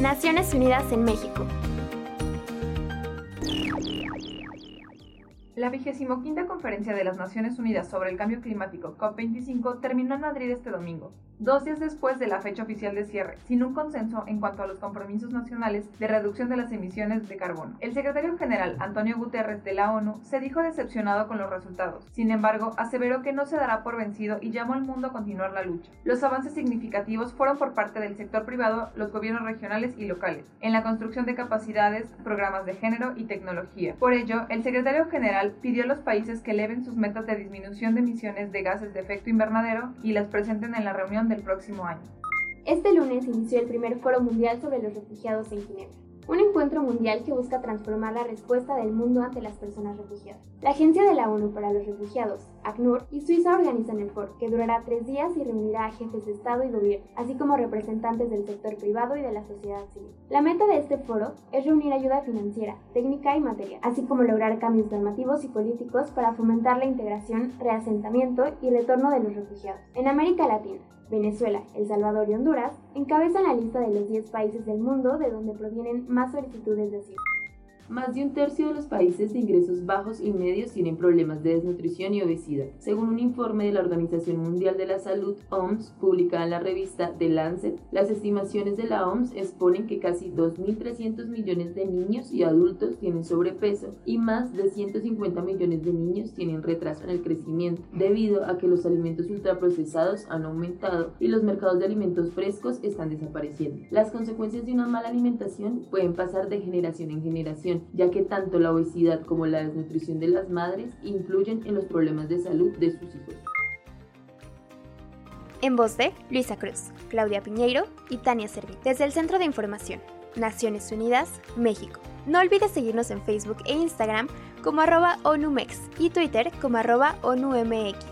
Naciones Unidas en México. La vigésimo quinta Conferencia de las Naciones Unidas sobre el Cambio Climático, COP25, terminó en Madrid este domingo, dos días después de la fecha oficial de cierre, sin un consenso en cuanto a los compromisos nacionales de reducción de las emisiones de carbono. El secretario general, Antonio Guterres, de la ONU, se dijo decepcionado con los resultados. Sin embargo, aseveró que no se dará por vencido y llamó al mundo a continuar la lucha. Los avances significativos fueron por parte del sector privado, los gobiernos regionales y locales, en la construcción de capacidades, programas de género y tecnología. Por ello, el secretario general pidió a los países que eleven sus metas de disminución de emisiones de gases de efecto invernadero y las presenten en la reunión del próximo año. Este lunes inició el primer Foro Mundial sobre los Refugiados en Ginebra un encuentro mundial que busca transformar la respuesta del mundo ante las personas refugiadas. La Agencia de la ONU para los Refugiados, ACNUR, y Suiza organizan el foro, que durará tres días y reunirá a jefes de Estado y gobierno, así como representantes del sector privado y de la sociedad civil. La meta de este foro es reunir ayuda financiera, técnica y material, así como lograr cambios normativos y políticos para fomentar la integración, reasentamiento y retorno de los refugiados. En América Latina, Venezuela, El Salvador y Honduras encabezan la lista de los 10 países del mundo de donde provienen más solicitudes de asilo. Más de un tercio de los países de ingresos bajos y medios tienen problemas de desnutrición y obesidad, según un informe de la Organización Mundial de la Salud, OMS, publicada en la revista The Lancet. Las estimaciones de la OMS exponen que casi 2.300 millones de niños y adultos tienen sobrepeso y más de 150 millones de niños tienen retraso en el crecimiento, debido a que los alimentos ultraprocesados han aumentado y los mercados de alimentos frescos están desapareciendo. Las consecuencias de una mala alimentación pueden pasar de generación en generación ya que tanto la obesidad como la desnutrición de las madres influyen en los problemas de salud de sus hijos. En voz de Luisa Cruz, Claudia Piñeiro y Tania Servi, desde el Centro de Información, Naciones Unidas, México. No olvides seguirnos en Facebook e Instagram como arroba ONUMEX y Twitter como arroba ONUMX.